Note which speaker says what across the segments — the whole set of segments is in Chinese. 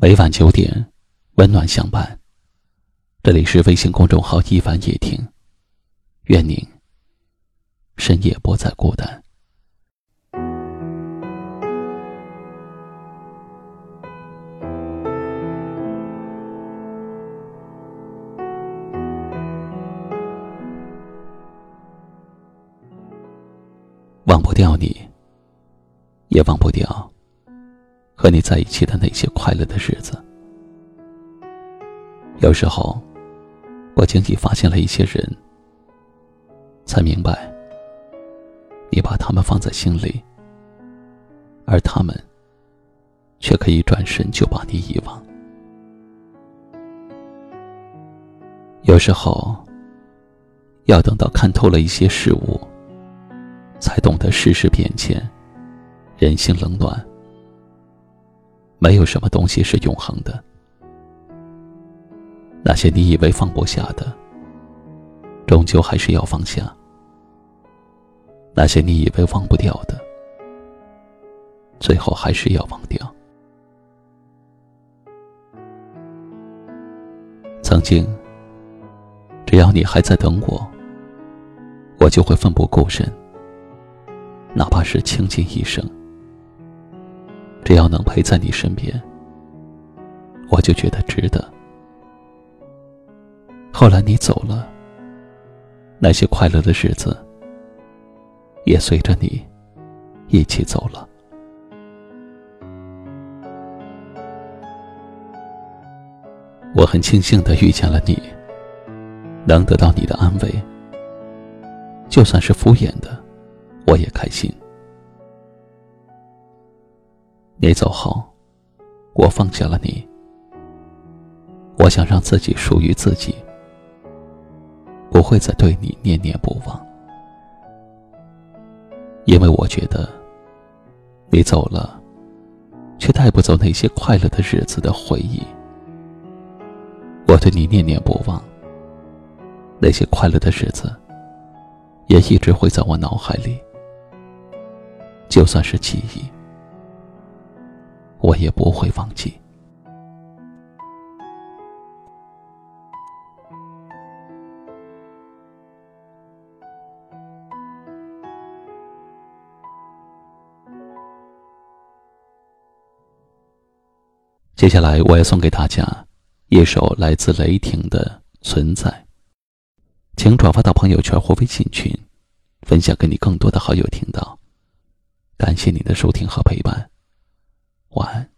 Speaker 1: 每晚九点，温暖相伴。这里是微信公众号“一晚夜听”，愿您深夜不再孤单。忘不掉你，也忘不掉。和你在一起的那些快乐的日子，有时候，我惊喜发现了一些人，才明白，你把他们放在心里，而他们，却可以转身就把你遗忘。有时候，要等到看透了一些事物，才懂得世事变迁，人心冷暖。没有什么东西是永恒的。那些你以为放不下的，终究还是要放下；那些你以为忘不掉的，最后还是要忘掉。曾经，只要你还在等我，我就会奋不顾身，哪怕是倾尽一生。只要能陪在你身边，我就觉得值得。后来你走了，那些快乐的日子也随着你一起走了。我很庆幸的遇见了你，能得到你的安慰，就算是敷衍的，我也开心。你走后，我放下了你。我想让自己属于自己，不会再对你念念不忘，因为我觉得，你走了，却带不走那些快乐的日子的回忆。我对你念念不忘，那些快乐的日子，也一直会在我脑海里，就算是记忆。我也不会忘记。接下来，我要送给大家一首来自雷霆的《存在》，请转发到朋友圈或微信群，分享给你更多的好友听到。感谢你的收听和陪伴。晚安。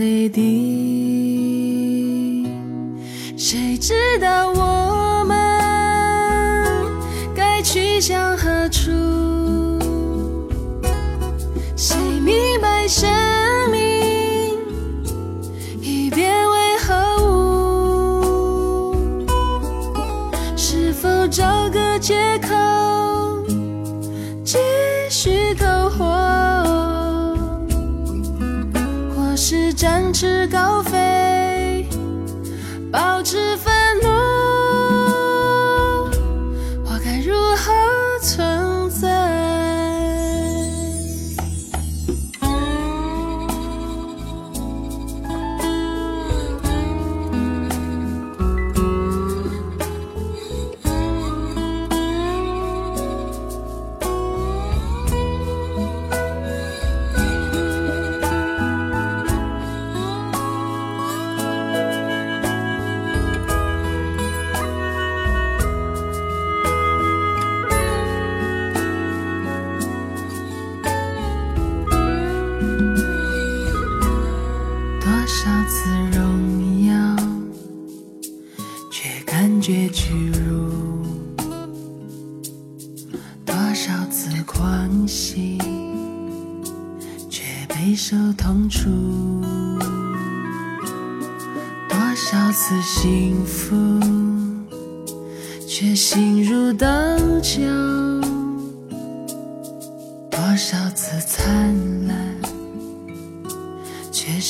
Speaker 2: 泪滴，谁知道我们该去向何处？谁明白谁展翅高飞，多少次荣耀，却感觉屈辱；多少次狂喜，却备受痛楚；多少次幸福，却心如刀绞；多少次灿烂。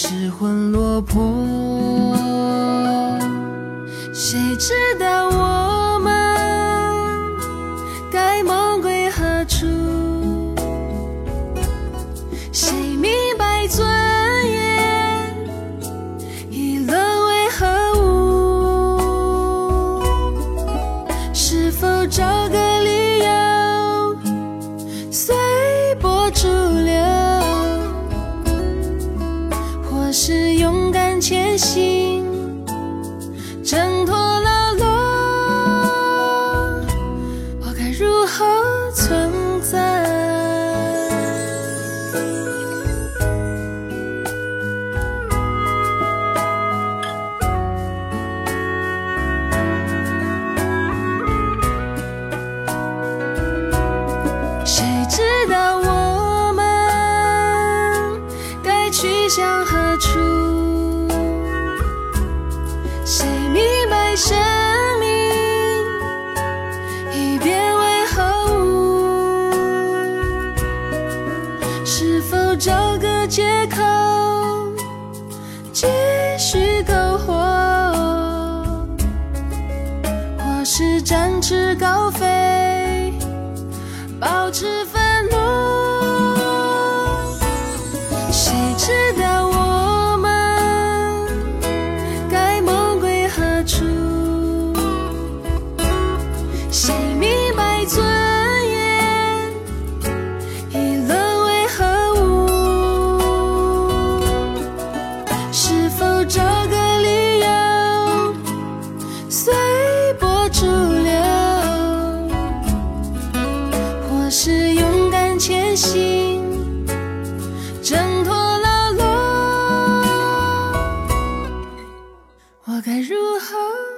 Speaker 2: 失魂落魄，谁知道我真是展翅高飞保持愤怒。谁知道我们该梦归何处？谁是勇敢前行挣脱牢笼我该如何？